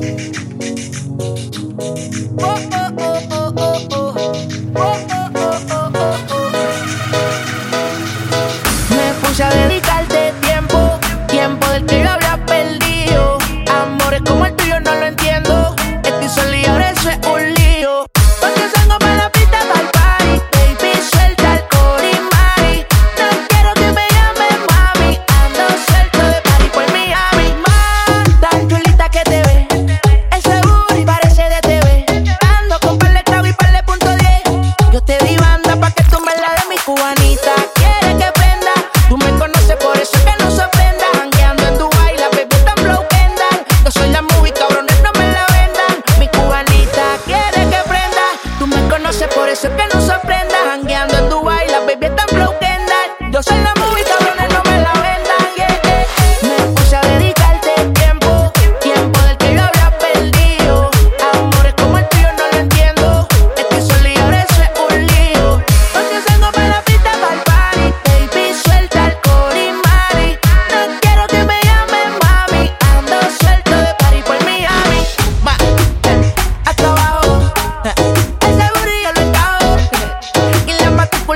Me puse a dedicarte tiempo, tiempo del que yo había perdido. Amores como el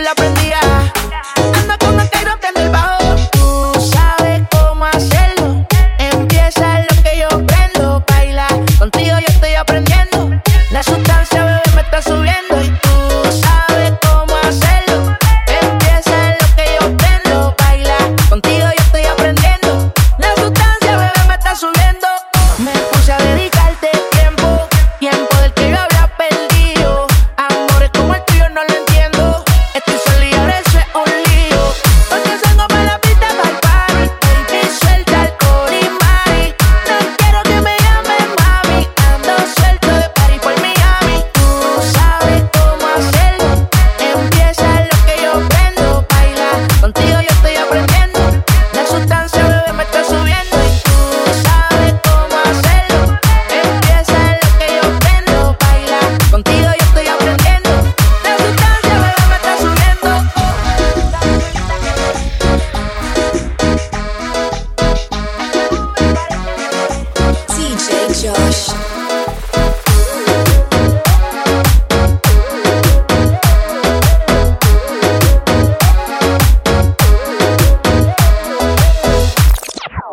la aprendí. Josh.